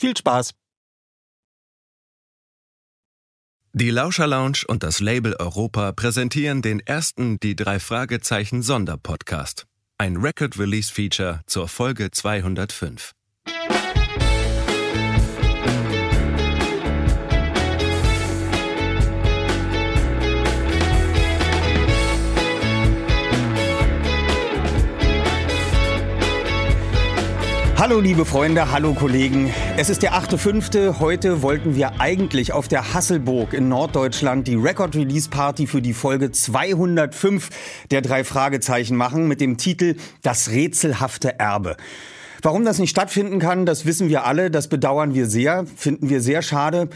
Viel Spaß! Die Lauscher Lounge und das Label Europa präsentieren den ersten Die drei Fragezeichen Sonderpodcast. Ein Record Release Feature zur Folge 205. Hallo liebe Freunde, hallo Kollegen. Es ist der 8.5. Heute wollten wir eigentlich auf der Hasselburg in Norddeutschland die Record Release Party für die Folge 205 der drei Fragezeichen machen mit dem Titel Das rätselhafte Erbe. Warum das nicht stattfinden kann, das wissen wir alle, das bedauern wir sehr, finden wir sehr schade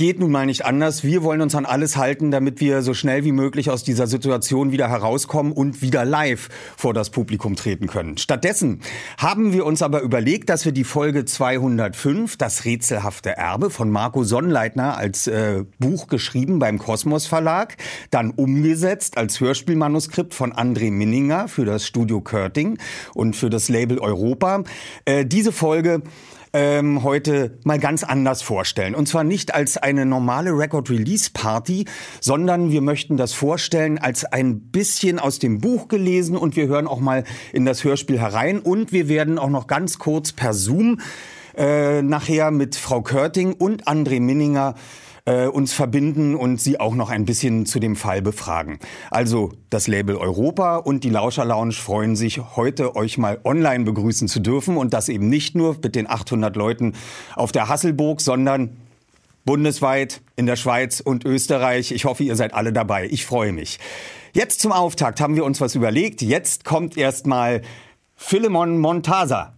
geht nun mal nicht anders. Wir wollen uns an alles halten, damit wir so schnell wie möglich aus dieser Situation wieder herauskommen und wieder live vor das Publikum treten können. Stattdessen haben wir uns aber überlegt, dass wir die Folge 205, das rätselhafte Erbe von Marco Sonnleitner als äh, Buch geschrieben beim Kosmos Verlag, dann umgesetzt als Hörspielmanuskript von André Minninger für das Studio Körting und für das Label Europa. Äh, diese Folge ähm, heute mal ganz anders vorstellen. Und zwar nicht als eine normale Record-Release-Party, sondern wir möchten das vorstellen als ein bisschen aus dem Buch gelesen und wir hören auch mal in das Hörspiel herein und wir werden auch noch ganz kurz per Zoom äh, nachher mit Frau Körting und André Minninger äh, uns verbinden und Sie auch noch ein bisschen zu dem Fall befragen. Also das Label Europa und die Lauscher Lounge freuen sich, heute euch mal online begrüßen zu dürfen und das eben nicht nur mit den 800 Leuten auf der Hasselburg, sondern bundesweit in der Schweiz und Österreich. Ich hoffe, ihr seid alle dabei. Ich freue mich. Jetzt zum Auftakt haben wir uns was überlegt. Jetzt kommt erstmal Philemon Montasa.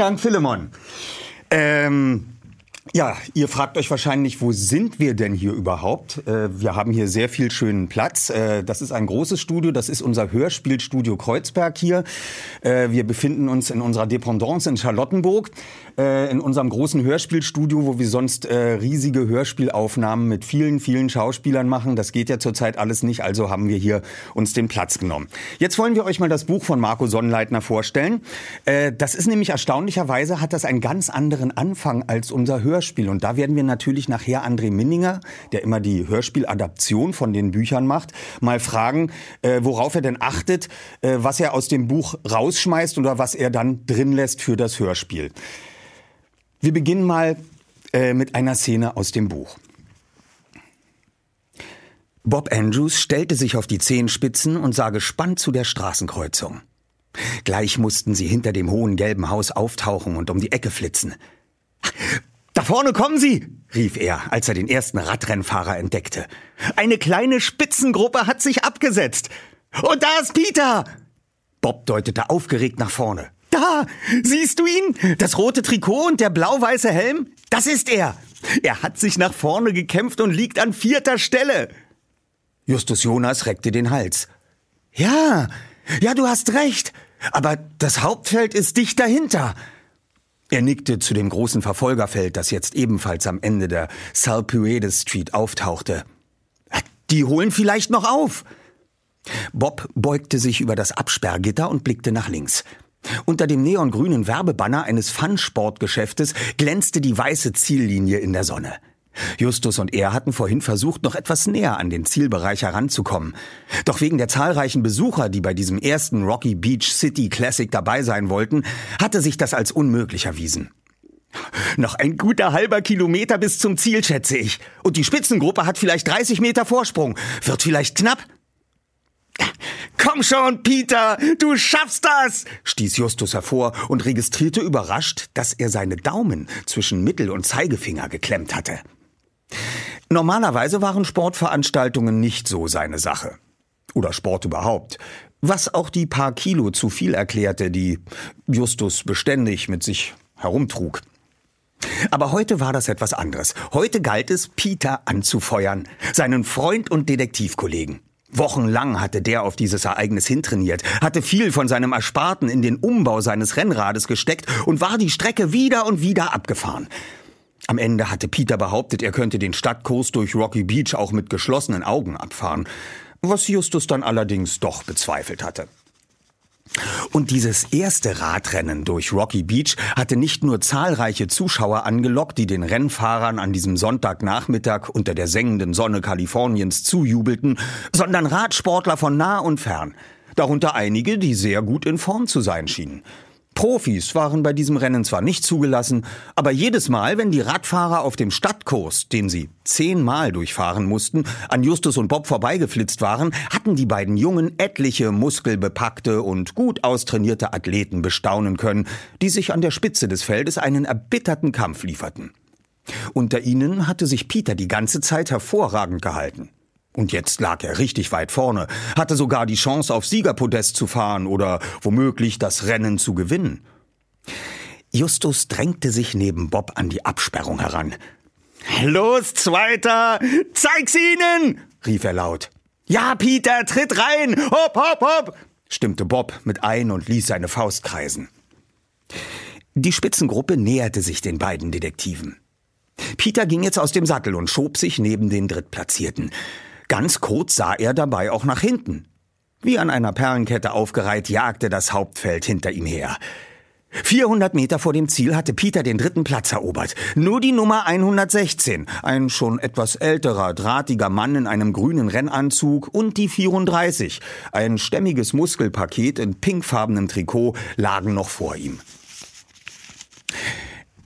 Dank, Philemon. Ähm, ja, ihr fragt euch wahrscheinlich, wo sind wir denn hier überhaupt? Äh, wir haben hier sehr viel schönen Platz. Äh, das ist ein großes Studio, das ist unser Hörspielstudio Kreuzberg hier. Äh, wir befinden uns in unserer Dependance in Charlottenburg, in unserem großen Hörspielstudio, wo wir sonst riesige Hörspielaufnahmen mit vielen, vielen Schauspielern machen. Das geht ja zurzeit alles nicht, also haben wir hier uns den Platz genommen. Jetzt wollen wir euch mal das Buch von Marco Sonnleitner vorstellen. Das ist nämlich erstaunlicherweise, hat das einen ganz anderen Anfang als unser Hörspiel. Hörspiel. Und da werden wir natürlich nachher André Minninger, der immer die Hörspieladaption von den Büchern macht, mal fragen, äh, worauf er denn achtet, äh, was er aus dem Buch rausschmeißt oder was er dann drin lässt für das Hörspiel. Wir beginnen mal äh, mit einer Szene aus dem Buch. Bob Andrews stellte sich auf die Zehenspitzen und sah gespannt zu der Straßenkreuzung. Gleich mussten sie hinter dem hohen gelben Haus auftauchen und um die Ecke flitzen. Da vorne kommen sie, rief er, als er den ersten Radrennfahrer entdeckte. Eine kleine Spitzengruppe hat sich abgesetzt. Und da ist Peter! Bob deutete aufgeregt nach vorne. Da! Siehst du ihn? Das rote Trikot und der blau-weiße Helm? Das ist er! Er hat sich nach vorne gekämpft und liegt an vierter Stelle. Justus Jonas reckte den Hals. Ja, ja, du hast recht. Aber das Hauptfeld ist dicht dahinter. Er nickte zu dem großen Verfolgerfeld, das jetzt ebenfalls am Ende der Salpuedes Street auftauchte. Die holen vielleicht noch auf. Bob beugte sich über das Absperrgitter und blickte nach links. Unter dem neongrünen Werbebanner eines Fun-Sportgeschäftes glänzte die weiße Ziellinie in der Sonne. Justus und er hatten vorhin versucht, noch etwas näher an den Zielbereich heranzukommen. Doch wegen der zahlreichen Besucher, die bei diesem ersten Rocky Beach City Classic dabei sein wollten, hatte sich das als unmöglich erwiesen. Noch ein guter halber Kilometer bis zum Ziel, schätze ich. Und die Spitzengruppe hat vielleicht 30 Meter Vorsprung. Wird vielleicht knapp? Komm schon, Peter, du schaffst das! stieß Justus hervor und registrierte überrascht, dass er seine Daumen zwischen Mittel- und Zeigefinger geklemmt hatte. Normalerweise waren Sportveranstaltungen nicht so seine Sache. Oder Sport überhaupt. Was auch die paar Kilo zu viel erklärte, die Justus beständig mit sich herumtrug. Aber heute war das etwas anderes. Heute galt es, Peter anzufeuern, seinen Freund und Detektivkollegen. Wochenlang hatte der auf dieses Ereignis hintrainiert, hatte viel von seinem Ersparten in den Umbau seines Rennrades gesteckt und war die Strecke wieder und wieder abgefahren. Am Ende hatte Peter behauptet, er könnte den Stadtkurs durch Rocky Beach auch mit geschlossenen Augen abfahren, was Justus dann allerdings doch bezweifelt hatte. Und dieses erste Radrennen durch Rocky Beach hatte nicht nur zahlreiche Zuschauer angelockt, die den Rennfahrern an diesem Sonntagnachmittag unter der sengenden Sonne Kaliforniens zujubelten, sondern Radsportler von nah und fern, darunter einige, die sehr gut in Form zu sein schienen. Profis waren bei diesem Rennen zwar nicht zugelassen, aber jedes Mal, wenn die Radfahrer auf dem Stadtkurs, den sie zehnmal durchfahren mussten, an Justus und Bob vorbeigeflitzt waren, hatten die beiden Jungen etliche muskelbepackte und gut austrainierte Athleten bestaunen können, die sich an der Spitze des Feldes einen erbitterten Kampf lieferten. Unter ihnen hatte sich Peter die ganze Zeit hervorragend gehalten. Und jetzt lag er richtig weit vorne, hatte sogar die Chance, auf Siegerpodest zu fahren oder womöglich das Rennen zu gewinnen. Justus drängte sich neben Bob an die Absperrung heran. Los, Zweiter! Zeig's ihnen! rief er laut. Ja, Peter, tritt rein! Hopp, hopp, hopp! stimmte Bob mit ein und ließ seine Faust kreisen. Die Spitzengruppe näherte sich den beiden Detektiven. Peter ging jetzt aus dem Sattel und schob sich neben den Drittplatzierten. Ganz kurz sah er dabei auch nach hinten. Wie an einer Perlenkette aufgereiht jagte das Hauptfeld hinter ihm her. 400 Meter vor dem Ziel hatte Peter den dritten Platz erobert. Nur die Nummer 116, ein schon etwas älterer, drahtiger Mann in einem grünen Rennanzug und die 34, ein stämmiges Muskelpaket in pinkfarbenem Trikot, lagen noch vor ihm.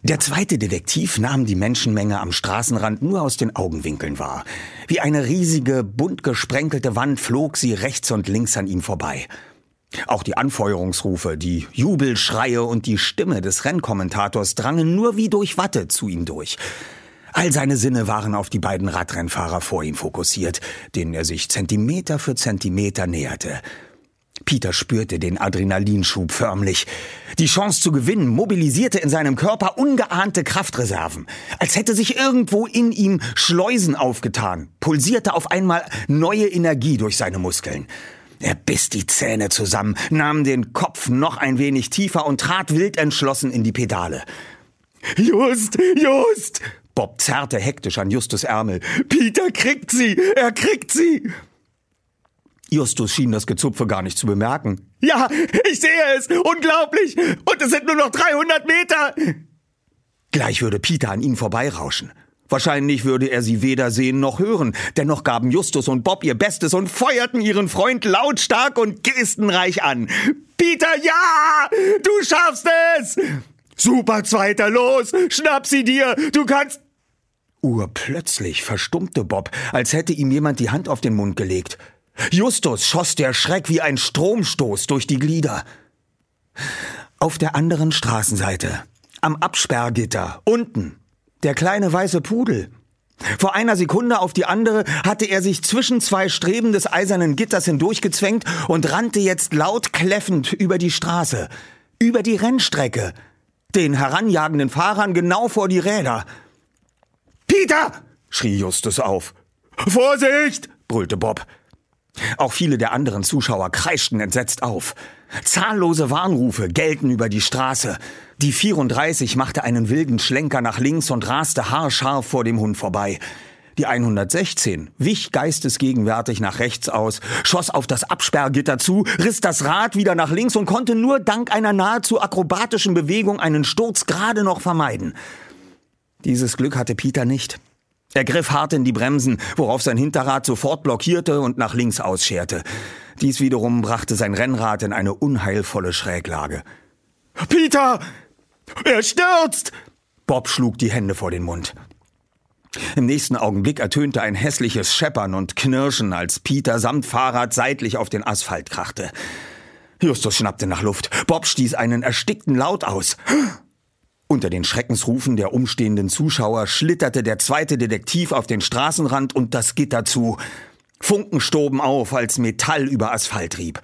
Der zweite Detektiv nahm die Menschenmenge am Straßenrand nur aus den Augenwinkeln wahr. Wie eine riesige, bunt gesprenkelte Wand flog sie rechts und links an ihm vorbei. Auch die Anfeuerungsrufe, die Jubelschreie und die Stimme des Rennkommentators drangen nur wie durch Watte zu ihm durch. All seine Sinne waren auf die beiden Radrennfahrer vor ihm fokussiert, denen er sich Zentimeter für Zentimeter näherte. Peter spürte den Adrenalinschub förmlich. Die Chance zu gewinnen mobilisierte in seinem Körper ungeahnte Kraftreserven. Als hätte sich irgendwo in ihm Schleusen aufgetan, pulsierte auf einmal neue Energie durch seine Muskeln. Er biss die Zähne zusammen, nahm den Kopf noch ein wenig tiefer und trat wild entschlossen in die Pedale. Just, just! Bob zerrte hektisch an Justus Ärmel. Peter kriegt sie! Er kriegt sie! Justus schien das Gezupfe gar nicht zu bemerken. Ja, ich sehe es! Unglaublich! Und es sind nur noch 300 Meter! Gleich würde Peter an ihnen vorbeirauschen. Wahrscheinlich würde er sie weder sehen noch hören. Dennoch gaben Justus und Bob ihr Bestes und feuerten ihren Freund lautstark und gestenreich an. Peter, ja! Du schaffst es! Super Zweiter, los! Schnapp sie dir! Du kannst. Urplötzlich verstummte Bob, als hätte ihm jemand die Hand auf den Mund gelegt. Justus schoss der Schreck wie ein Stromstoß durch die Glieder. Auf der anderen Straßenseite, am Absperrgitter, unten, der kleine weiße Pudel. Vor einer Sekunde auf die andere hatte er sich zwischen zwei Streben des eisernen Gitters hindurchgezwängt und rannte jetzt laut kläffend über die Straße, über die Rennstrecke, den heranjagenden Fahrern genau vor die Räder. Peter! schrie Justus auf. Vorsicht! brüllte Bob. Auch viele der anderen Zuschauer kreischten entsetzt auf. Zahllose Warnrufe gellten über die Straße. Die 34 machte einen wilden Schlenker nach links und raste haarscharf vor dem Hund vorbei. Die 116 wich geistesgegenwärtig nach rechts aus, schoss auf das Absperrgitter zu, riss das Rad wieder nach links und konnte nur dank einer nahezu akrobatischen Bewegung einen Sturz gerade noch vermeiden. Dieses Glück hatte Peter nicht. Er griff hart in die Bremsen, worauf sein Hinterrad sofort blockierte und nach links ausscherte. Dies wiederum brachte sein Rennrad in eine unheilvolle Schräglage. Peter! Er stürzt! Bob schlug die Hände vor den Mund. Im nächsten Augenblick ertönte ein hässliches Scheppern und Knirschen, als Peter samt Fahrrad seitlich auf den Asphalt krachte. Justus schnappte nach Luft. Bob stieß einen erstickten Laut aus. Unter den Schreckensrufen der umstehenden Zuschauer schlitterte der zweite Detektiv auf den Straßenrand und das Gitter zu. Funken stoben auf, als Metall über Asphalt trieb.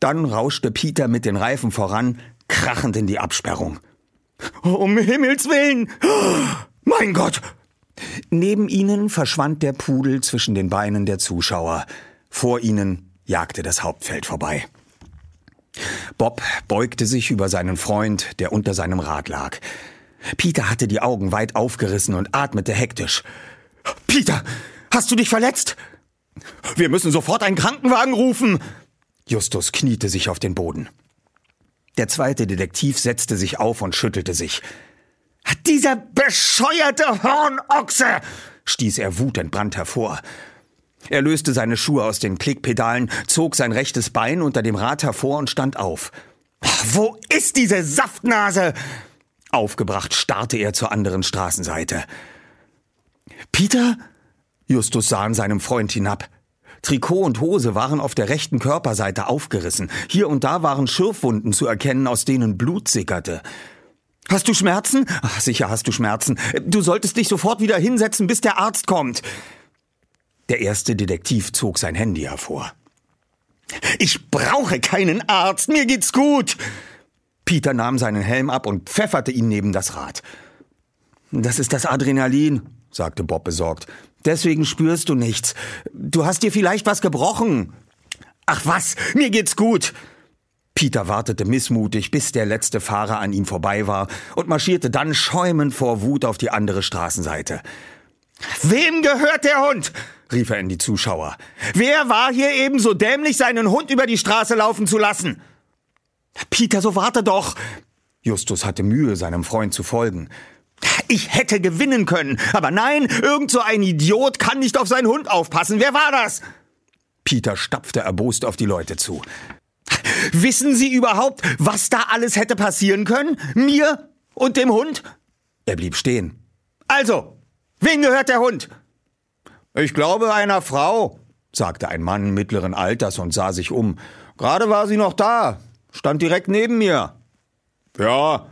Dann rauschte Peter mit den Reifen voran, krachend in die Absperrung. Um Himmels willen! Mein Gott! Neben ihnen verschwand der Pudel zwischen den Beinen der Zuschauer. Vor ihnen jagte das Hauptfeld vorbei. Bob beugte sich über seinen Freund, der unter seinem Rad lag. Peter hatte die Augen weit aufgerissen und atmete hektisch. Peter, hast du dich verletzt? Wir müssen sofort einen Krankenwagen rufen. Justus kniete sich auf den Boden. Der zweite Detektiv setzte sich auf und schüttelte sich. Dieser bescheuerte Hornochse! stieß er wutentbrannt hervor. Er löste seine Schuhe aus den Klickpedalen, zog sein rechtes Bein unter dem Rad hervor und stand auf. Wo ist diese Saftnase? Aufgebracht starrte er zur anderen Straßenseite. Peter? Justus sah an seinem Freund hinab. Trikot und Hose waren auf der rechten Körperseite aufgerissen. Hier und da waren Schürfwunden zu erkennen, aus denen Blut sickerte. Hast du Schmerzen? Ach, sicher hast du Schmerzen. Du solltest dich sofort wieder hinsetzen, bis der Arzt kommt. Der erste Detektiv zog sein Handy hervor. Ich brauche keinen Arzt, mir geht's gut. Peter nahm seinen Helm ab und pfefferte ihn neben das Rad. Das ist das Adrenalin, sagte Bob besorgt. Deswegen spürst du nichts. Du hast dir vielleicht was gebrochen. Ach was, mir geht's gut. Peter wartete missmutig, bis der letzte Fahrer an ihm vorbei war und marschierte dann schäumend vor Wut auf die andere Straßenseite. Wem gehört der Hund? rief er in die Zuschauer. Wer war hier eben so dämlich, seinen Hund über die Straße laufen zu lassen? Peter, so warte doch. Justus hatte Mühe, seinem Freund zu folgen. Ich hätte gewinnen können, aber nein, irgend so ein Idiot kann nicht auf seinen Hund aufpassen. Wer war das? Peter stapfte erbost auf die Leute zu. Wissen Sie überhaupt, was da alles hätte passieren können? Mir und dem Hund? Er blieb stehen. Also, Wem gehört der Hund? Ich glaube einer Frau, sagte ein Mann mittleren Alters und sah sich um. Gerade war sie noch da, stand direkt neben mir. Ja,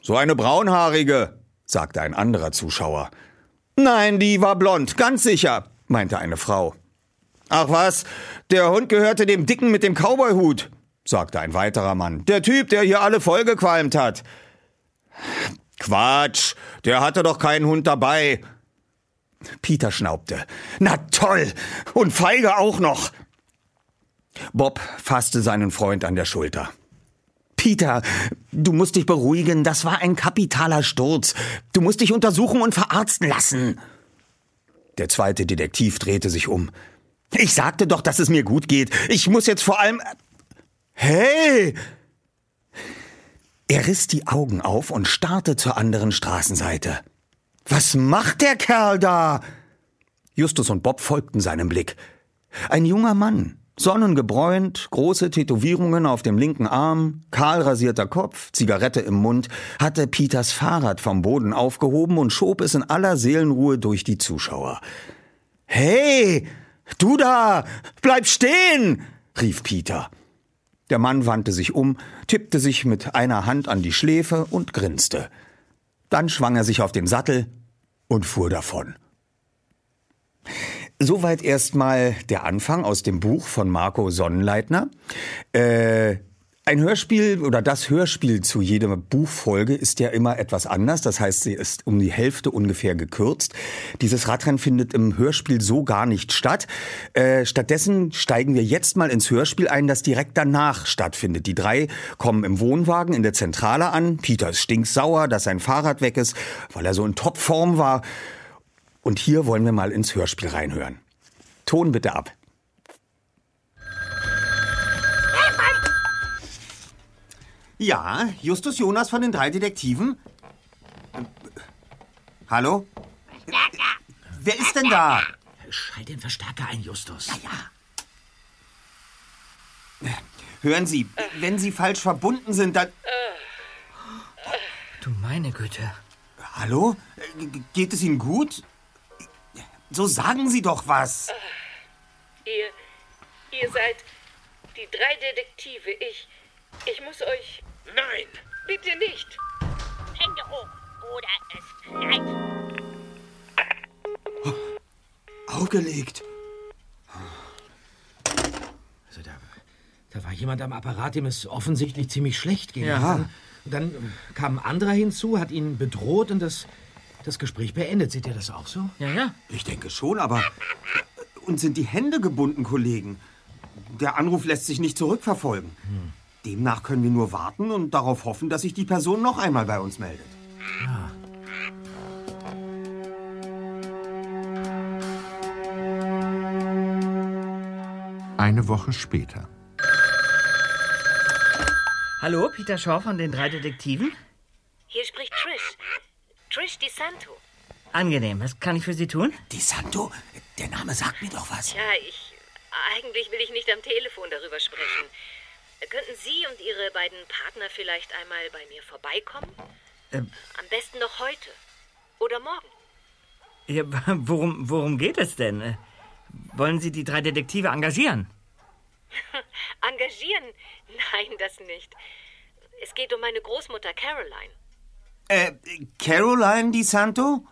so eine braunhaarige, sagte ein anderer Zuschauer. Nein, die war blond, ganz sicher, meinte eine Frau. Ach was, der Hund gehörte dem Dicken mit dem Cowboyhut, sagte ein weiterer Mann. Der Typ, der hier alle vollgequalmt hat. Quatsch, der hatte doch keinen Hund dabei. Peter schnaubte. Na toll, und feige auch noch. Bob fasste seinen Freund an der Schulter. Peter, du musst dich beruhigen, das war ein kapitaler Sturz. Du musst dich untersuchen und verarzten lassen. Der zweite Detektiv drehte sich um. Ich sagte doch, dass es mir gut geht. Ich muss jetzt vor allem. Hey! Er riss die Augen auf und starrte zur anderen Straßenseite. Was macht der Kerl da? Justus und Bob folgten seinem Blick. Ein junger Mann, sonnengebräunt, große Tätowierungen auf dem linken Arm, kahl rasierter Kopf, Zigarette im Mund, hatte Peters Fahrrad vom Boden aufgehoben und schob es in aller Seelenruhe durch die Zuschauer. Hey, du da, bleib stehen, rief Peter. Der Mann wandte sich um, tippte sich mit einer Hand an die Schläfe und grinste. Dann schwang er sich auf den Sattel und fuhr davon. Soweit erstmal der Anfang aus dem Buch von Marco Sonnenleitner. Äh, ein Hörspiel oder das Hörspiel zu jeder Buchfolge ist ja immer etwas anders. Das heißt, sie ist um die Hälfte ungefähr gekürzt. Dieses Radrennen findet im Hörspiel so gar nicht statt. Äh, stattdessen steigen wir jetzt mal ins Hörspiel ein, das direkt danach stattfindet. Die drei kommen im Wohnwagen in der Zentrale an. Peter ist stinksauer, dass sein Fahrrad weg ist, weil er so in Topform war. Und hier wollen wir mal ins Hörspiel reinhören. Ton bitte ab. Ja, Justus Jonas von den drei Detektiven? Hallo? Verstärker! Wer ist denn da? Schalt den Verstärker ein, Justus. Ja, ja. Hören Sie, wenn Sie falsch verbunden sind, dann... Du meine Güte. Hallo? G- Geht es Ihnen gut? So sagen Sie doch was. Ihr, ihr seid die drei Detektive. Ich, ich muss euch... Nein! Bitte nicht! Hände hoch oder es knallt. Aufgelegt. Also da, da war jemand am Apparat, dem es offensichtlich ziemlich schlecht ging. Ja. Dann, dann kam ein anderer hinzu, hat ihn bedroht und das, das Gespräch beendet. Seht ihr das auch so? Ja, ja. Ich denke schon, aber... Uns sind die Hände gebunden, Kollegen. Der Anruf lässt sich nicht zurückverfolgen. Demnach können wir nur warten und darauf hoffen, dass sich die Person noch einmal bei uns meldet. Eine Woche später. Hallo, Peter Shaw von den drei Detektiven. Hier spricht Trish. Trish DeSanto. Angenehm, was kann ich für Sie tun? Die Santo, der Name sagt mir doch was. Ja, ich... Eigentlich will ich nicht am Telefon darüber sprechen. Könnten Sie und Ihre beiden Partner vielleicht einmal bei mir vorbeikommen? Ähm. Am besten noch heute. Oder morgen. Ja, worum, worum geht es denn? Äh, Wollen Sie die drei Detektive engagieren? Engagieren? Nein, das nicht. Es geht um meine Großmutter Caroline. Äh, Caroline Di Santo?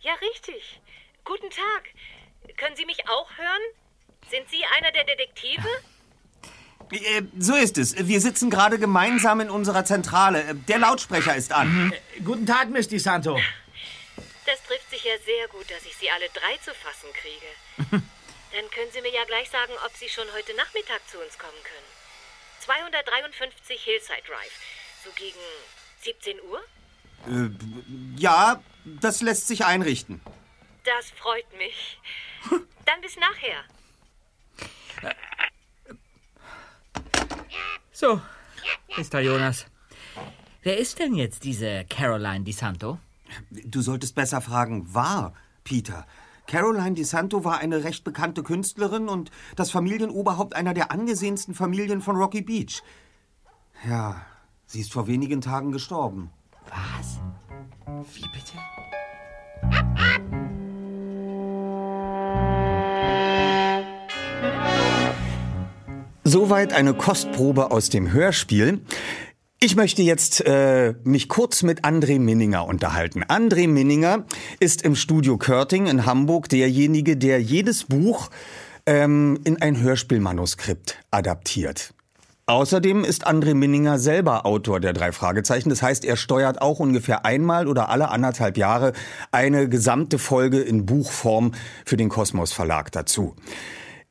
Ja, richtig. Guten Tag. Können Sie mich auch hören? Sind Sie einer der Detektive? Äh, so ist es. Wir sitzen gerade gemeinsam in unserer Zentrale. Äh, Der Lautsprecher ist an. Guten Tag, Miss Di Santo. Das trifft sich ja sehr gut, dass ich Sie alle drei zu fassen kriege. Dann können Sie mir ja gleich sagen, ob Sie schon heute Nachmittag zu uns kommen können. 253 Hillside Drive. So gegen 17 Uhr? Äh, ja, das lässt sich einrichten. Das freut mich. Dann bis nachher. So, Mr. Jonas. Wer ist denn jetzt diese Caroline Di Santo? Du solltest besser fragen, war, Peter. Caroline Di Santo war eine recht bekannte Künstlerin und das Familienoberhaupt einer der angesehensten Familien von Rocky Beach. Ja, sie ist vor wenigen Tagen gestorben. Was? Wie bitte? Soweit eine Kostprobe aus dem Hörspiel. Ich möchte jetzt äh, mich kurz mit André Minninger unterhalten. André Minninger ist im Studio Körting in Hamburg derjenige, der jedes Buch ähm, in ein Hörspielmanuskript adaptiert. Außerdem ist André Minninger selber Autor der drei Fragezeichen. Das heißt, er steuert auch ungefähr einmal oder alle anderthalb Jahre eine gesamte Folge in Buchform für den Kosmos Verlag dazu.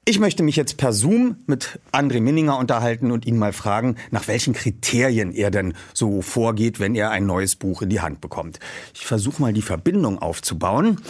Ich möchte mich jetzt per Zoom mit André Minninger unterhalten und ihn mal fragen, nach welchen Kriterien er denn so vorgeht, wenn er ein neues Buch in die Hand bekommt. Ich versuche mal die Verbindung aufzubauen.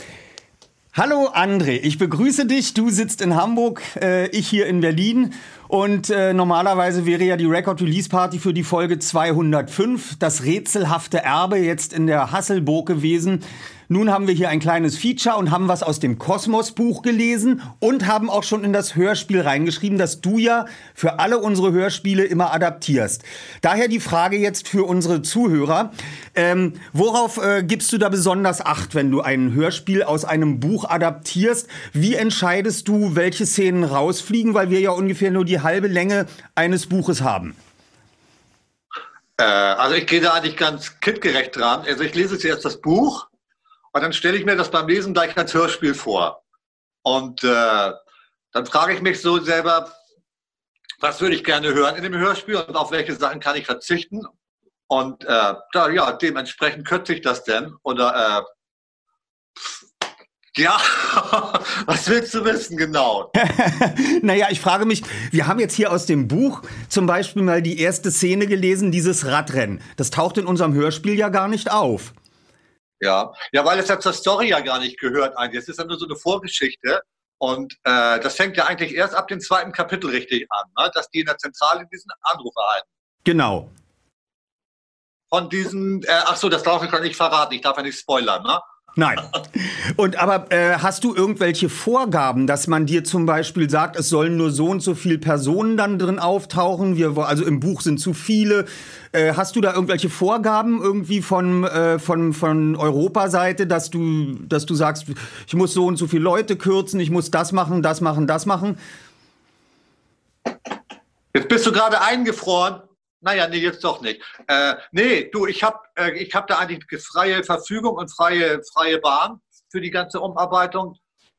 Hallo André, ich begrüße dich. Du sitzt in Hamburg, äh, ich hier in Berlin. Und äh, normalerweise wäre ja die Record Release Party für die Folge 205 das rätselhafte Erbe jetzt in der Hasselburg gewesen. Nun haben wir hier ein kleines Feature und haben was aus dem Kosmos-Buch gelesen und haben auch schon in das Hörspiel reingeschrieben, das du ja für alle unsere Hörspiele immer adaptierst. Daher die Frage jetzt für unsere Zuhörer. Ähm, worauf äh, gibst du da besonders Acht, wenn du ein Hörspiel aus einem Buch adaptierst? Wie entscheidest du, welche Szenen rausfliegen, weil wir ja ungefähr nur die halbe Länge eines Buches haben? Äh, also ich gehe da eigentlich ganz kindgerecht dran. Also ich lese zuerst das Buch und dann stelle ich mir das beim Lesen gleich als Hörspiel vor. Und äh, dann frage ich mich so selber, was würde ich gerne hören in dem Hörspiel und auf welche Sachen kann ich verzichten? Und äh, da, ja, dementsprechend kürze ich das denn. Oder äh, ja, was willst du wissen genau? naja, ich frage mich, wir haben jetzt hier aus dem Buch zum Beispiel mal die erste Szene gelesen, dieses Radrennen. Das taucht in unserem Hörspiel ja gar nicht auf. Ja, ja, weil es ja zur Story ja gar nicht gehört eigentlich. Es ist ja nur so eine Vorgeschichte. Und äh, das fängt ja eigentlich erst ab dem zweiten Kapitel richtig an, ne? dass die in der Zentrale diesen Anruf erhalten. Genau. Von diesen, äh, ach so, das darf ich gar nicht verraten, ich darf ja nicht spoilern, ne? Nein. Und aber äh, hast du irgendwelche Vorgaben, dass man dir zum Beispiel sagt, es sollen nur so und so viele Personen dann drin auftauchen? Wir, also im Buch sind zu viele. Äh, hast du da irgendwelche Vorgaben irgendwie von äh, von von Europaseite, dass du dass du sagst, ich muss so und so viele Leute kürzen, ich muss das machen, das machen, das machen? Jetzt bist du gerade eingefroren. Naja, nee, jetzt doch nicht. Äh, nee, du, ich habe äh, hab da eigentlich freie Verfügung und freie, freie Bahn für die ganze Umarbeitung.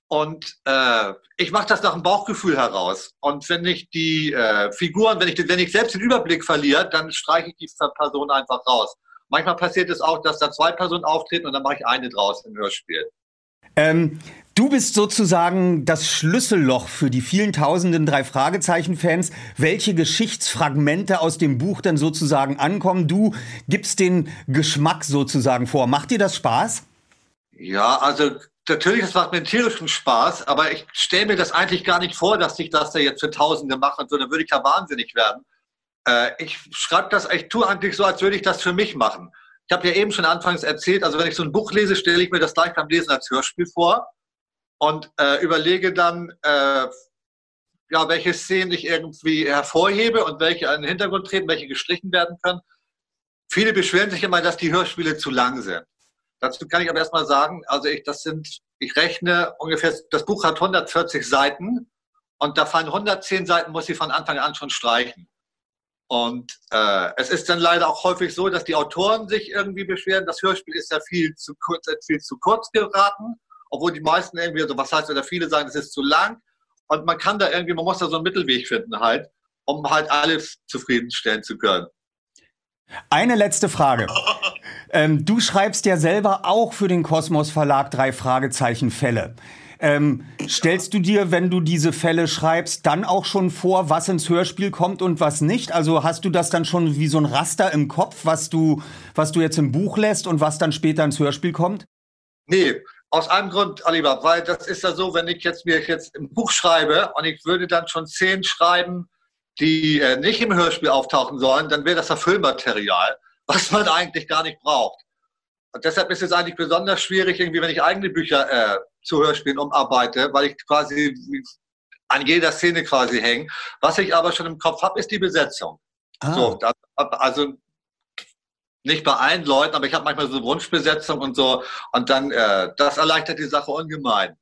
Und äh, ich mache das nach dem Bauchgefühl heraus. Und wenn ich die äh, Figuren, wenn ich, wenn ich selbst den Überblick verliere, dann streiche ich die Person einfach raus. Manchmal passiert es auch, dass da zwei Personen auftreten und dann mache ich eine draus im Hörspiel. Ähm, du bist sozusagen das Schlüsselloch für die vielen tausenden drei Fragezeichen-Fans, welche Geschichtsfragmente aus dem Buch dann sozusagen ankommen. Du gibst den Geschmack sozusagen vor. Macht dir das Spaß? Ja, also natürlich, es macht mir tierischen Spaß, aber ich stelle mir das eigentlich gar nicht vor, dass ich das da jetzt für Tausende mache und so, dann würde ich ja wahnsinnig werden. Äh, ich schreibe das, ich tue eigentlich so, als würde ich das für mich machen. Ich habe ja eben schon anfangs erzählt, also wenn ich so ein Buch lese, stelle ich mir das gleich beim Lesen als Hörspiel vor und äh, überlege dann, äh, ja, welche Szenen ich irgendwie hervorhebe und welche an den Hintergrund treten, welche gestrichen werden können. Viele beschweren sich immer, dass die Hörspiele zu lang sind. Dazu kann ich aber erstmal sagen, also ich, das sind, ich rechne ungefähr, das Buch hat 140 Seiten und da fallen 110 Seiten, muss ich von Anfang an schon streichen. Und äh, es ist dann leider auch häufig so, dass die Autoren sich irgendwie beschweren, das Hörspiel ist ja viel zu kurz, äh, viel zu kurz geraten, obwohl die meisten irgendwie, so was heißt oder viele sagen, es ist zu lang. Und man kann da irgendwie, man muss da so einen Mittelweg finden halt, um halt alles zufriedenstellen zu können. Eine letzte Frage. ähm, du schreibst ja selber auch für den Kosmos Verlag drei Fragezeichen Fälle. Ähm, stellst du dir, wenn du diese Fälle schreibst, dann auch schon vor, was ins Hörspiel kommt und was nicht? Also hast du das dann schon wie so ein Raster im Kopf, was du, was du jetzt im Buch lässt und was dann später ins Hörspiel kommt? Nee, aus einem Grund, Aliba, weil das ist ja so, wenn ich jetzt mir jetzt im Buch schreibe und ich würde dann schon zehn schreiben, die äh, nicht im Hörspiel auftauchen sollen, dann wäre das ja Füllmaterial, was man eigentlich gar nicht braucht. Und deshalb ist es eigentlich besonders schwierig, irgendwie, wenn ich eigene Bücher äh, zu Hörspielen umarbeite, weil ich quasi an jeder Szene quasi hänge. Was ich aber schon im Kopf habe, ist die Besetzung. Ah. So, das, also nicht bei allen Leuten, aber ich habe manchmal so eine Wunschbesetzung und so. Und dann, äh, das erleichtert die Sache ungemein.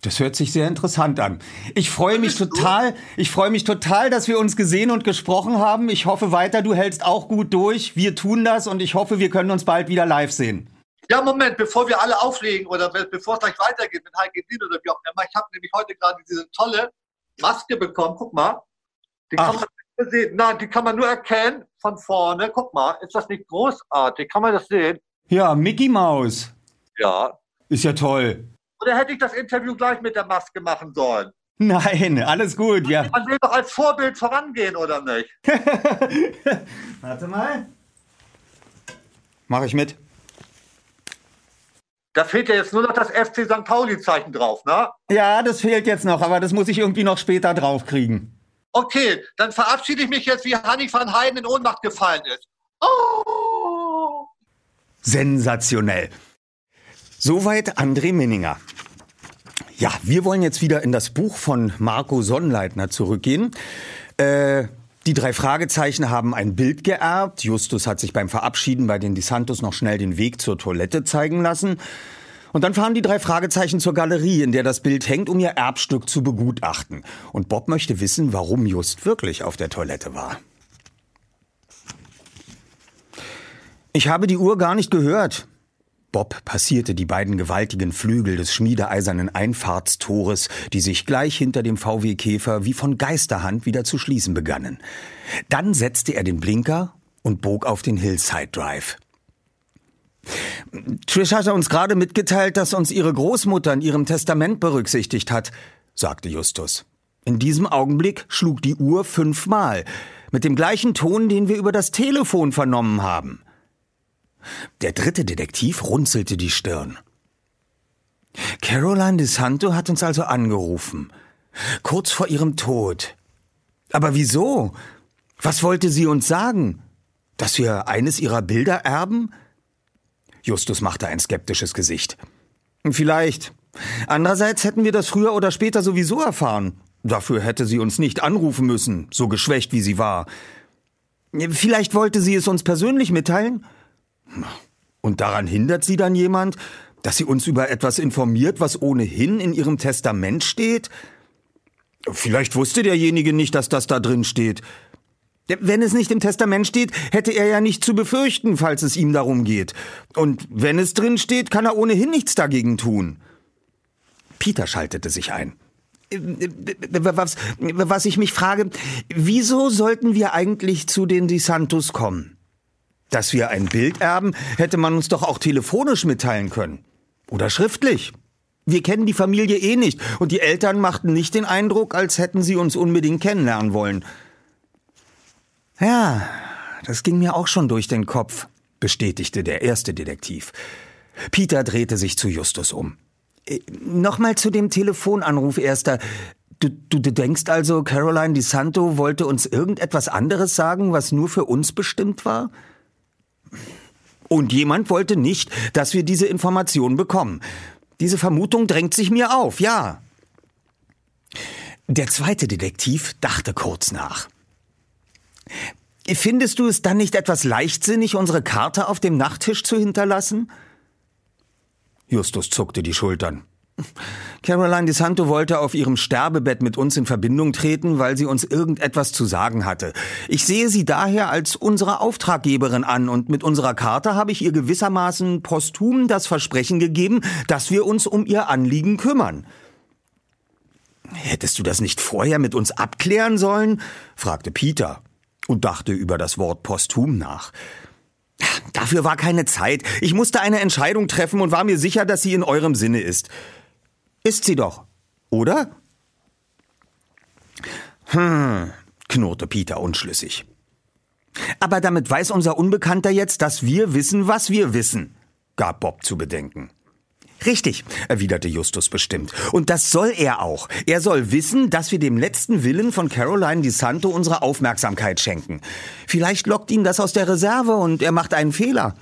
Das hört sich sehr interessant an. Ich freue mich total, ich freue mich total, dass wir uns gesehen und gesprochen haben. Ich hoffe weiter, du hältst auch gut durch. Wir tun das und ich hoffe, wir können uns bald wieder live sehen. Ja, Moment, bevor wir alle auflegen oder be- bevor es gleich weitergeht mit Heike Dien oder wie auch immer, ich habe nämlich heute gerade diese tolle Maske bekommen. Guck mal. Die kann Ach. man nicht sehen. Nein, die kann man nur erkennen von vorne. Guck mal, ist das nicht großartig? Kann man das sehen? Ja, Mickey Maus. Ja. Ist ja toll. Oder hätte ich das Interview gleich mit der Maske machen sollen? Nein, alles gut, ja. Man will doch als Vorbild vorangehen, oder nicht? Warte mal. Mach ich mit. Da fehlt ja jetzt nur noch das FC St. Pauli-Zeichen drauf, ne? Ja, das fehlt jetzt noch, aber das muss ich irgendwie noch später draufkriegen. Okay, dann verabschiede ich mich jetzt, wie Hanni van Heiden in Ohnmacht gefallen ist. Oh! Sensationell. Soweit André Minninger. Ja, wir wollen jetzt wieder in das Buch von Marco Sonnleitner zurückgehen. Äh, die drei Fragezeichen haben ein Bild geerbt. Justus hat sich beim Verabschieden bei den DeSantos noch schnell den Weg zur Toilette zeigen lassen. Und dann fahren die drei Fragezeichen zur Galerie, in der das Bild hängt, um ihr Erbstück zu begutachten. Und Bob möchte wissen, warum Just wirklich auf der Toilette war. Ich habe die Uhr gar nicht gehört. Bob passierte die beiden gewaltigen Flügel des schmiedeeisernen Einfahrtstores, die sich gleich hinter dem VW Käfer wie von Geisterhand wieder zu schließen begannen. Dann setzte er den Blinker und bog auf den Hillside Drive. Trish hatte uns gerade mitgeteilt, dass uns ihre Großmutter in ihrem Testament berücksichtigt hat, sagte Justus. In diesem Augenblick schlug die Uhr fünfmal, mit dem gleichen Ton, den wir über das Telefon vernommen haben. Der dritte Detektiv runzelte die Stirn. Caroline DeSanto hat uns also angerufen. Kurz vor ihrem Tod. Aber wieso? Was wollte sie uns sagen? Dass wir eines ihrer Bilder erben? Justus machte ein skeptisches Gesicht. Vielleicht. Andererseits hätten wir das früher oder später sowieso erfahren. Dafür hätte sie uns nicht anrufen müssen, so geschwächt wie sie war. Vielleicht wollte sie es uns persönlich mitteilen? Und daran hindert sie dann jemand, dass sie uns über etwas informiert, was ohnehin in ihrem Testament steht? Vielleicht wusste derjenige nicht, dass das da drin steht. Wenn es nicht im Testament steht, hätte er ja nicht zu befürchten, falls es ihm darum geht. Und wenn es drin steht, kann er ohnehin nichts dagegen tun. Peter schaltete sich ein. Was, was ich mich frage, wieso sollten wir eigentlich zu den DeSantos kommen? Dass wir ein Bild erben, hätte man uns doch auch telefonisch mitteilen können. Oder schriftlich. Wir kennen die Familie eh nicht und die Eltern machten nicht den Eindruck, als hätten sie uns unbedingt kennenlernen wollen. Ja, das ging mir auch schon durch den Kopf, bestätigte der erste Detektiv. Peter drehte sich zu Justus um. Äh, Nochmal zu dem Telefonanruf, Erster. Du, du, du denkst also, Caroline DeSanto wollte uns irgendetwas anderes sagen, was nur für uns bestimmt war? Und jemand wollte nicht, dass wir diese Information bekommen. Diese Vermutung drängt sich mir auf, ja. Der zweite Detektiv dachte kurz nach. Findest du es dann nicht etwas leichtsinnig, unsere Karte auf dem Nachttisch zu hinterlassen? Justus zuckte die Schultern. Caroline DeSanto wollte auf ihrem Sterbebett mit uns in Verbindung treten, weil sie uns irgendetwas zu sagen hatte. Ich sehe sie daher als unsere Auftraggeberin an und mit unserer Karte habe ich ihr gewissermaßen posthum das Versprechen gegeben, dass wir uns um ihr Anliegen kümmern. Hättest du das nicht vorher mit uns abklären sollen? fragte Peter und dachte über das Wort posthum nach. Dafür war keine Zeit. Ich musste eine Entscheidung treffen und war mir sicher, dass sie in eurem Sinne ist. Ist sie doch, oder? Hm, knurrte Peter unschlüssig. Aber damit weiß unser Unbekannter jetzt, dass wir wissen, was wir wissen, gab Bob zu bedenken. Richtig, erwiderte Justus bestimmt. Und das soll er auch. Er soll wissen, dass wir dem letzten Willen von Caroline DeSanto unsere Aufmerksamkeit schenken. Vielleicht lockt ihn das aus der Reserve und er macht einen Fehler.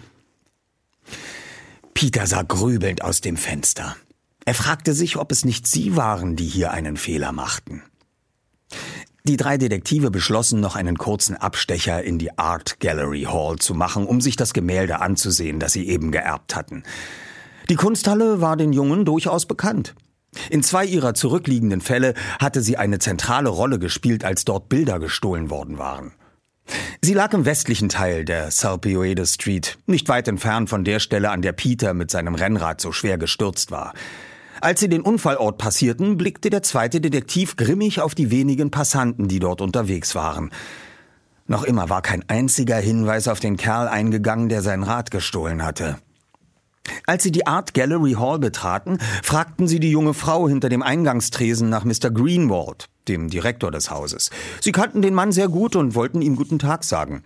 Peter sah grübelnd aus dem Fenster. Er fragte sich, ob es nicht sie waren, die hier einen Fehler machten. Die drei Detektive beschlossen, noch einen kurzen Abstecher in die Art Gallery Hall zu machen, um sich das Gemälde anzusehen, das sie eben geerbt hatten. Die Kunsthalle war den Jungen durchaus bekannt. In zwei ihrer zurückliegenden Fälle hatte sie eine zentrale Rolle gespielt, als dort Bilder gestohlen worden waren. Sie lag im westlichen Teil der Salpioede Street, nicht weit entfernt von der Stelle, an der Peter mit seinem Rennrad so schwer gestürzt war. Als sie den Unfallort passierten, blickte der zweite Detektiv grimmig auf die wenigen Passanten, die dort unterwegs waren. Noch immer war kein einziger Hinweis auf den Kerl eingegangen, der sein Rad gestohlen hatte. Als sie die Art Gallery Hall betraten, fragten sie die junge Frau hinter dem Eingangstresen nach Mr. Greenwald, dem Direktor des Hauses. Sie kannten den Mann sehr gut und wollten ihm guten Tag sagen.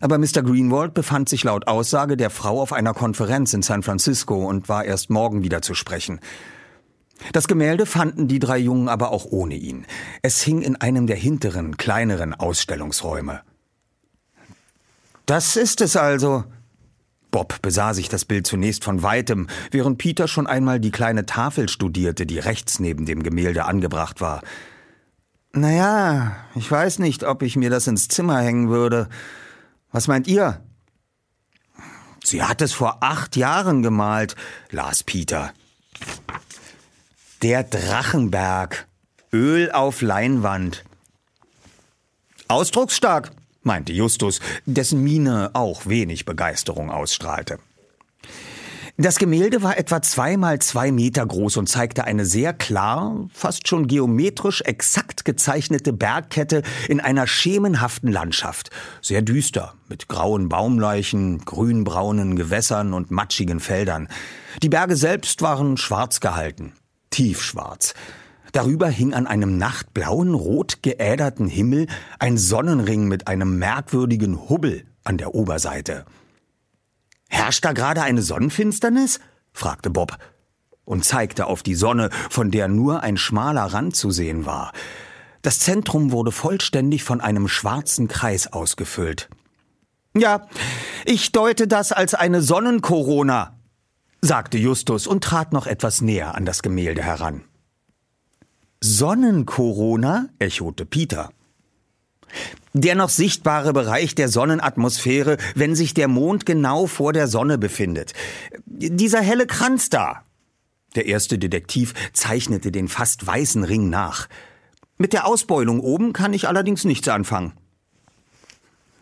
Aber Mr. Greenwald befand sich laut Aussage der Frau auf einer Konferenz in San Francisco und war erst morgen wieder zu sprechen. Das Gemälde fanden die drei Jungen aber auch ohne ihn. Es hing in einem der hinteren, kleineren Ausstellungsräume. Das ist es also. Bob besah sich das Bild zunächst von weitem, während Peter schon einmal die kleine Tafel studierte, die rechts neben dem Gemälde angebracht war. Naja, ich weiß nicht, ob ich mir das ins Zimmer hängen würde. Was meint ihr? Sie hat es vor acht Jahren gemalt, las Peter. Der Drachenberg. Öl auf Leinwand. Ausdrucksstark, meinte Justus, dessen Miene auch wenig Begeisterung ausstrahlte. Das Gemälde war etwa zwei mal zwei Meter groß und zeigte eine sehr klar, fast schon geometrisch exakt gezeichnete Bergkette in einer schemenhaften Landschaft. Sehr düster, mit grauen Baumleichen, grünbraunen Gewässern und matschigen Feldern. Die Berge selbst waren schwarz gehalten, tiefschwarz. Darüber hing an einem nachtblauen, rot geäderten Himmel ein Sonnenring mit einem merkwürdigen Hubbel an der Oberseite. Herrscht da gerade eine Sonnenfinsternis? fragte Bob und zeigte auf die Sonne, von der nur ein schmaler Rand zu sehen war. Das Zentrum wurde vollständig von einem schwarzen Kreis ausgefüllt. Ja, ich deute das als eine Sonnenkorona, sagte Justus und trat noch etwas näher an das Gemälde heran. Sonnenkorona? echote Peter. Der noch sichtbare Bereich der Sonnenatmosphäre, wenn sich der Mond genau vor der Sonne befindet. Dieser helle Kranz da. Der erste Detektiv zeichnete den fast weißen Ring nach. Mit der Ausbeulung oben kann ich allerdings nichts anfangen.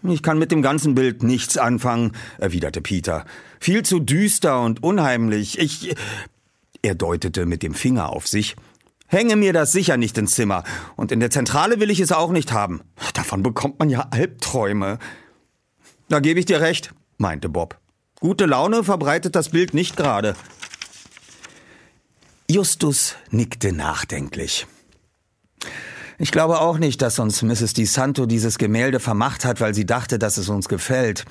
Ich kann mit dem ganzen Bild nichts anfangen, erwiderte Peter. Viel zu düster und unheimlich. Ich. Er deutete mit dem Finger auf sich. Hänge mir das sicher nicht ins Zimmer. Und in der Zentrale will ich es auch nicht haben. Davon bekommt man ja Albträume. Da gebe ich dir recht, meinte Bob. Gute Laune verbreitet das Bild nicht gerade. Justus nickte nachdenklich. Ich glaube auch nicht, dass uns Mrs. Di Santo dieses Gemälde vermacht hat, weil sie dachte, dass es uns gefällt.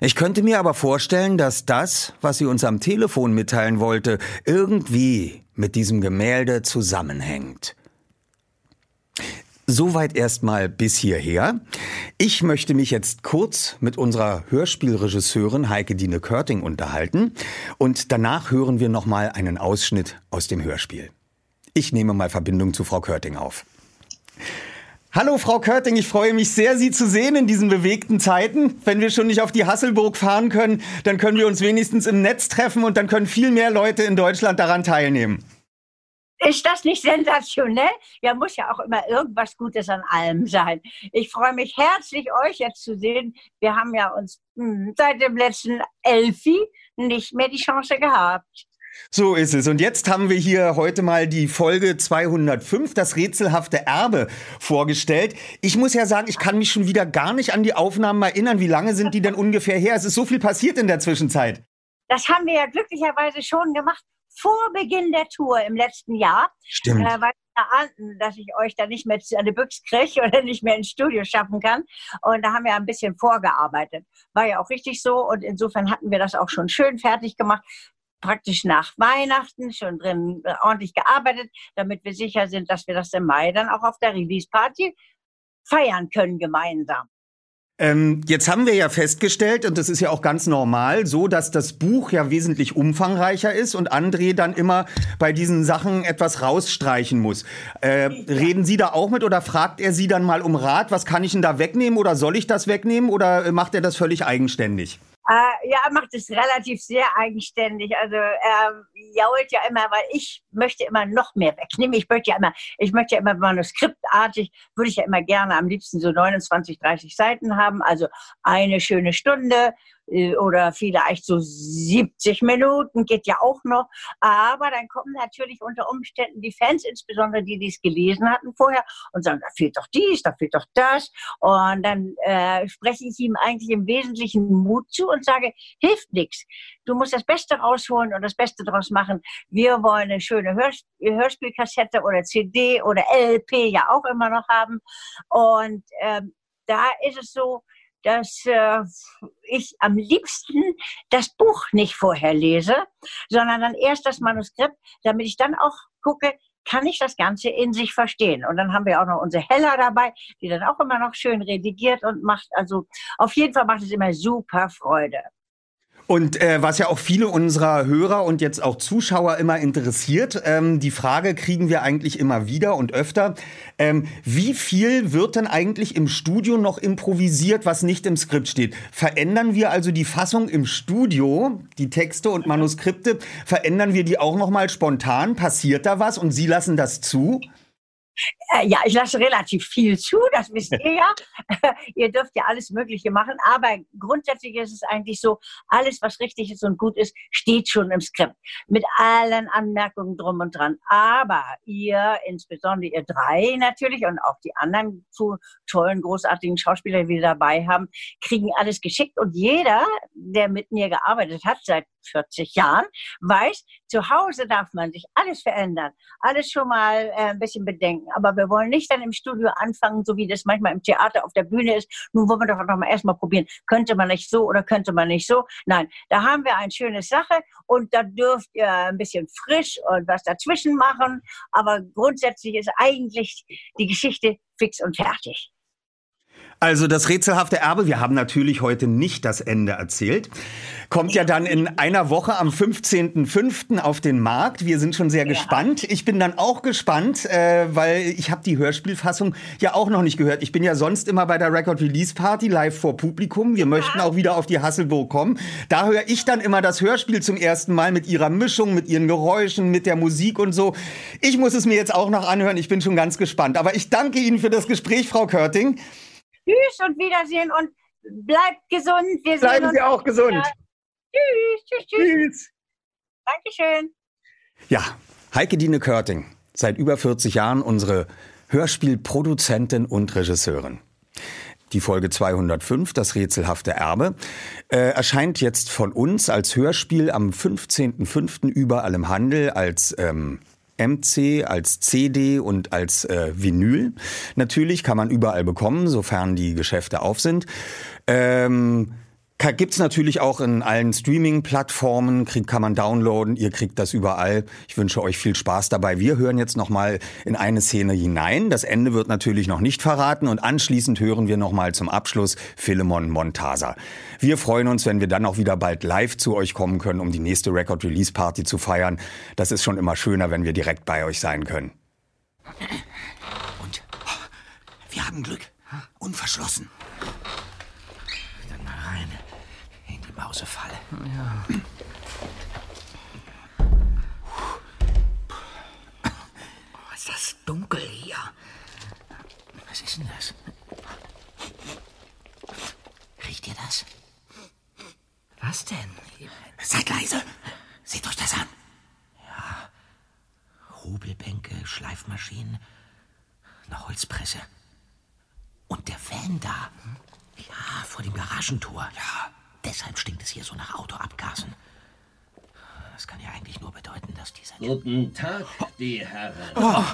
Ich könnte mir aber vorstellen, dass das, was sie uns am Telefon mitteilen wollte, irgendwie mit diesem Gemälde zusammenhängt. Soweit erstmal bis hierher. Ich möchte mich jetzt kurz mit unserer Hörspielregisseurin Heike Dine Körting unterhalten und danach hören wir nochmal einen Ausschnitt aus dem Hörspiel. Ich nehme mal Verbindung zu Frau Körting auf. Hallo Frau Körting, ich freue mich sehr, Sie zu sehen in diesen bewegten Zeiten. Wenn wir schon nicht auf die Hasselburg fahren können, dann können wir uns wenigstens im Netz treffen und dann können viel mehr Leute in Deutschland daran teilnehmen. Ist das nicht sensationell? Ja, muss ja auch immer irgendwas Gutes an allem sein. Ich freue mich herzlich, euch jetzt zu sehen. Wir haben ja uns hm, seit dem letzten Elfi nicht mehr die Chance gehabt. So ist es. Und jetzt haben wir hier heute mal die Folge 205, das rätselhafte Erbe, vorgestellt. Ich muss ja sagen, ich kann mich schon wieder gar nicht an die Aufnahmen erinnern. Wie lange sind die denn ungefähr her? Es ist so viel passiert in der Zwischenzeit. Das haben wir ja glücklicherweise schon gemacht vor Beginn der Tour im letzten Jahr. Stimmt. Äh, weil wir ahnten, dass ich euch da nicht mehr an die Büchse kriege oder nicht mehr ins Studio schaffen kann. Und da haben wir ein bisschen vorgearbeitet. War ja auch richtig so. Und insofern hatten wir das auch schon schön fertig gemacht praktisch nach Weihnachten schon drin äh, ordentlich gearbeitet, damit wir sicher sind, dass wir das im Mai dann auch auf der Release-Party feiern können gemeinsam. Ähm, jetzt haben wir ja festgestellt, und das ist ja auch ganz normal, so dass das Buch ja wesentlich umfangreicher ist und André dann immer bei diesen Sachen etwas rausstreichen muss. Äh, reden Sie da auch mit oder fragt er Sie dann mal um Rat, was kann ich denn da wegnehmen oder soll ich das wegnehmen oder macht er das völlig eigenständig? Äh, ja, er macht es relativ sehr eigenständig. Also er jault ja immer, weil ich möchte immer noch mehr wegnehmen. Ich möchte ja immer, ich möchte ja immer manuskriptartig, würde ich ja immer gerne am liebsten so 29, 30 Seiten haben. Also eine schöne Stunde oder vielleicht so 70 Minuten, geht ja auch noch. Aber dann kommen natürlich unter Umständen die Fans, insbesondere die, die es gelesen hatten vorher, und sagen, da fehlt doch dies, da fehlt doch das. Und dann äh, spreche ich ihm eigentlich im Wesentlichen Mut zu und sage, hilft nichts. Du musst das Beste rausholen und das Beste draus machen. Wir wollen eine schöne Hörsp Hörspielkassette oder CD oder LP ja auch immer noch haben. Und ähm, da ist es so, dass äh, ich am liebsten das Buch nicht vorher lese, sondern dann erst das Manuskript, damit ich dann auch gucke, kann ich das Ganze in sich verstehen. Und dann haben wir auch noch unsere Heller dabei, die dann auch immer noch schön redigiert und macht, also auf jeden Fall macht es immer super Freude. Und äh, was ja auch viele unserer Hörer und jetzt auch Zuschauer immer interessiert, ähm, die Frage kriegen wir eigentlich immer wieder und öfter, ähm, wie viel wird denn eigentlich im Studio noch improvisiert, was nicht im Skript steht? Verändern wir also die Fassung im Studio, die Texte und Manuskripte, verändern wir die auch noch mal spontan? Passiert da was und Sie lassen das zu? Äh, ja, ich lasse relativ viel zu, das wisst ihr ja. ihr dürft ja alles Mögliche machen, aber grundsätzlich ist es eigentlich so, alles, was richtig ist und gut ist, steht schon im Skript. Mit allen Anmerkungen drum und dran. Aber ihr, insbesondere ihr drei natürlich und auch die anderen zu tollen, großartigen Schauspieler, die wir dabei haben, kriegen alles geschickt und jeder, der mit mir gearbeitet hat seit 40 Jahren, weiß, zu Hause darf man sich alles verändern, alles schon mal äh, ein bisschen bedenken. Aber wir wollen nicht dann im Studio anfangen, so wie das manchmal im Theater auf der Bühne ist. Nun wollen wir doch noch mal erstmal probieren, könnte man nicht so oder könnte man nicht so. Nein, da haben wir eine schöne Sache und da dürft ihr ein bisschen frisch und was dazwischen machen. Aber grundsätzlich ist eigentlich die Geschichte fix und fertig. Also das rätselhafte Erbe, wir haben natürlich heute nicht das Ende erzählt, kommt ja dann in einer Woche am 15.05. auf den Markt. Wir sind schon sehr ja. gespannt. Ich bin dann auch gespannt, äh, weil ich habe die Hörspielfassung ja auch noch nicht gehört. Ich bin ja sonst immer bei der Record Release Party live vor Publikum. Wir ja. möchten auch wieder auf die Hasselburg kommen. Da höre ich dann immer das Hörspiel zum ersten Mal mit ihrer Mischung, mit ihren Geräuschen, mit der Musik und so. Ich muss es mir jetzt auch noch anhören. Ich bin schon ganz gespannt. Aber ich danke Ihnen für das Gespräch, Frau Körting. Tschüss und Wiedersehen und bleibt gesund. Wir Bleiben Sie auch gesund. Ja. Tschüss, tschüss, tschüss. tschüss. Dankeschön. Ja, Heike Dine Körting, seit über 40 Jahren unsere Hörspielproduzentin und Regisseurin. Die Folge 205, das rätselhafte Erbe, äh, erscheint jetzt von uns als Hörspiel am 15.05. überall im Handel als ähm, MC, als CD und als äh, Vinyl. Natürlich kann man überall bekommen, sofern die Geschäfte auf sind. Ähm, Gibt's natürlich auch in allen Streaming-Plattformen, kann man downloaden, ihr kriegt das überall. Ich wünsche euch viel Spaß dabei. Wir hören jetzt nochmal in eine Szene hinein. Das Ende wird natürlich noch nicht verraten und anschließend hören wir nochmal zum Abschluss Philemon Montasa. Wir freuen uns, wenn wir dann auch wieder bald live zu euch kommen können, um die nächste Record-Release-Party zu feiern. Das ist schon immer schöner, wenn wir direkt bei euch sein können. Und wir haben Glück. Unverschlossen. Mausefalle. Ja. Oh, ist das dunkel hier. Was ist denn das? Riecht ihr das? Was denn? Seid leise. Seht euch das an. Ja. Hobelbänke, Schleifmaschinen, eine Holzpresse. Und der Van da. Ja, vor dem Garagentor. Ja. Deshalb stinkt es hier so nach Autoabgasen. Das kann ja eigentlich nur bedeuten, dass dieser... Guten Tag, die Herren. Oh.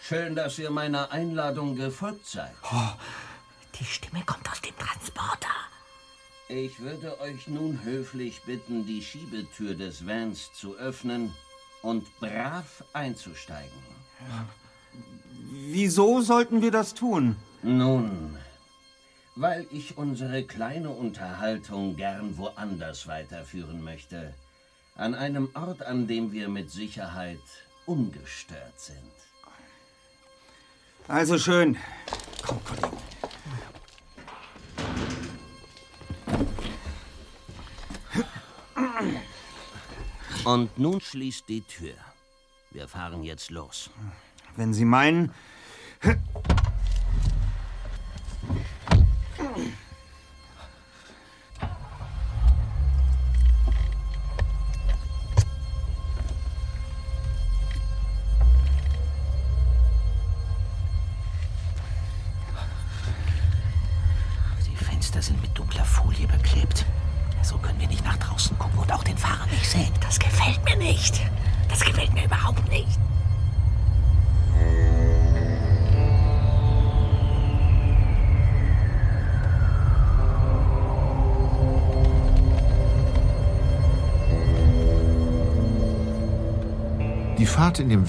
Schön, dass ihr meiner Einladung gefolgt seid. Oh. Die Stimme kommt aus dem Transporter. Ich würde euch nun höflich bitten, die Schiebetür des Vans zu öffnen und brav einzusteigen. Wieso sollten wir das tun? Nun, weil ich unsere kleine Unterhaltung gern woanders weiterführen möchte. An einem Ort, an dem wir mit Sicherheit ungestört sind. Also schön. Komm, Kollegen. Und nun schließt die Tür. Wir fahren jetzt los. Wenn Sie meinen, Oh.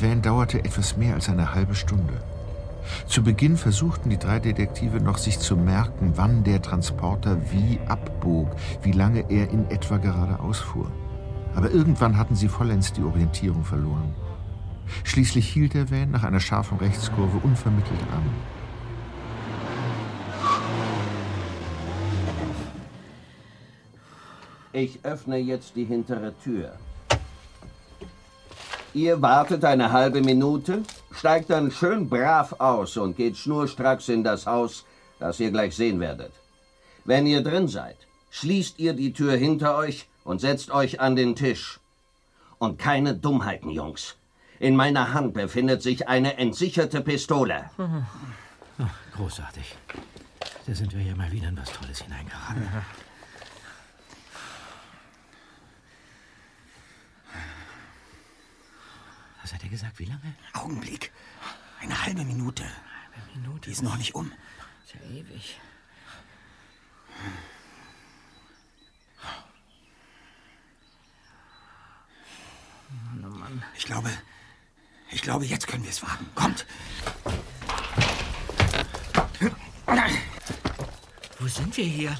Van dauerte etwas mehr als eine halbe Stunde. Zu Beginn versuchten die drei Detektive noch sich zu merken, wann der Transporter wie abbog, wie lange er in etwa geradeaus fuhr. Aber irgendwann hatten sie vollends die Orientierung verloren. Schließlich hielt der Van nach einer scharfen Rechtskurve unvermittelt an. Ich öffne jetzt die hintere Tür. Ihr wartet eine halbe Minute, steigt dann schön brav aus und geht schnurstracks in das Haus, das ihr gleich sehen werdet. Wenn ihr drin seid, schließt ihr die Tür hinter euch und setzt euch an den Tisch. Und keine Dummheiten, Jungs. In meiner Hand befindet sich eine entsicherte Pistole. Oh, großartig. Da sind wir ja mal wieder in was Tolles hineingeraten. Was hat er gesagt? Wie lange? Augenblick. Eine halbe Minute. Eine Minute. Die ist noch nicht um. Ist ja ewig. Mann, oh Mann. Ich glaube, ich glaube, jetzt können wir es wagen. Kommt. Wo sind wir hier?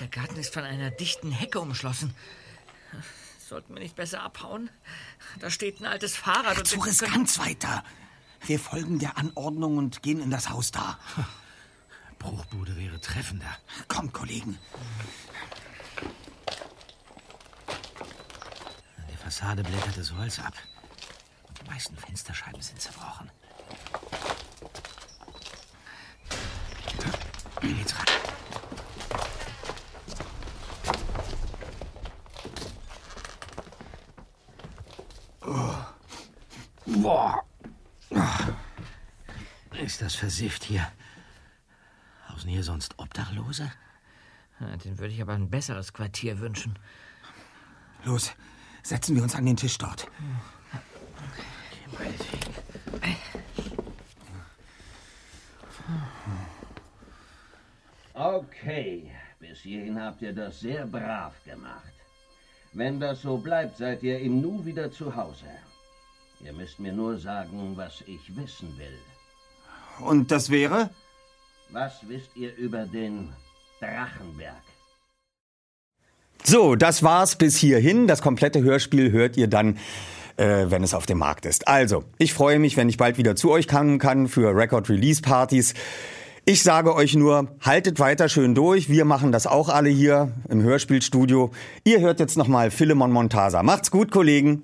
Der Garten ist von einer dichten Hecke umschlossen. Sollten wir nicht besser abhauen? Da steht ein altes Fahrrad und Zu riskant weiter. Wir folgen der Anordnung und gehen in das Haus da. Bruchbude wäre treffender. Kommt, Kollegen. An der Fassade blättert das Holz ab. Die meisten Fensterscheiben sind zerbrochen. Hier geht's ran. Boah. Ist das versifft hier? Hausen hier sonst Obdachlose? Ja, Den würde ich aber ein besseres Quartier wünschen. Los, setzen wir uns an den Tisch dort. Okay, bis hierhin habt ihr das sehr brav gemacht. Wenn das so bleibt, seid ihr im Nu wieder zu Hause. Ihr müsst mir nur sagen, was ich wissen will. Und das wäre? Was wisst ihr über den Drachenberg? So, das war's bis hierhin. Das komplette Hörspiel hört ihr dann, äh, wenn es auf dem Markt ist. Also, ich freue mich, wenn ich bald wieder zu euch kommen kann für Record-Release-Partys. Ich sage euch nur, haltet weiter schön durch. Wir machen das auch alle hier im Hörspielstudio. Ihr hört jetzt nochmal Philemon Montasa. Macht's gut, Kollegen.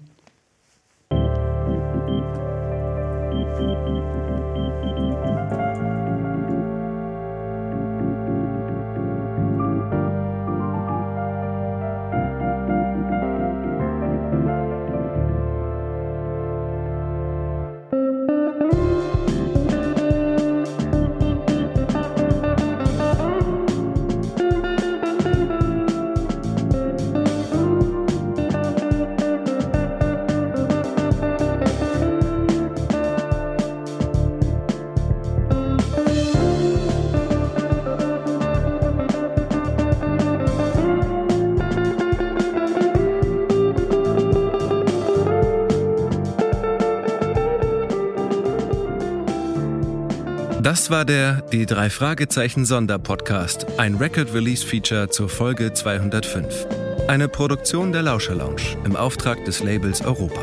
Das war der Die drei Fragezeichen Sonderpodcast, ein Record Release Feature zur Folge 205. Eine Produktion der Lauscher Lounge im Auftrag des Labels Europa.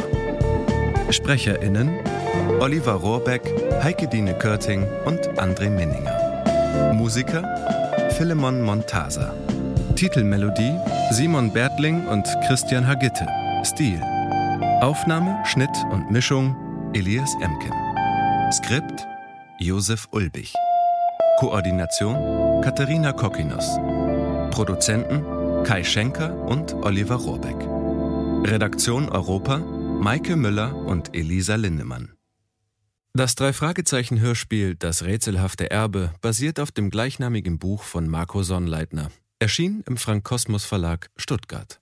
SprecherInnen Oliver Rohrbeck, Heike Dine Körting und André Menninger. Musiker Philemon Montasa. Titelmelodie Simon Bertling und Christian Hagitte. Stil. Aufnahme, Schnitt und Mischung Elias Emken. Skript Josef Ulbich. Koordination Katharina Kokinos. Produzenten Kai Schenker und Oliver Rohrbeck. Redaktion Europa Maike Müller und Elisa Lindemann. Das Drei-Fragezeichen-Hörspiel Das rätselhafte Erbe basiert auf dem gleichnamigen Buch von Marco Sonnleitner. Erschien im Frank Kosmos Verlag Stuttgart.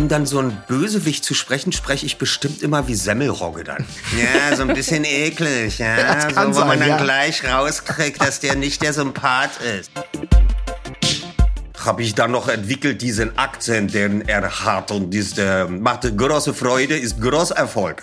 Um dann so ein Bösewicht zu sprechen, spreche ich bestimmt immer wie Semmelrogge dann. Ja, so ein bisschen eklig, ja. Kann so, wo man sein, dann ja. gleich rauskriegt, dass der nicht der Sympath ist. Habe ich dann noch entwickelt, diesen Akzent, den er hat. Und äh, macht große Freude, ist großer Erfolg.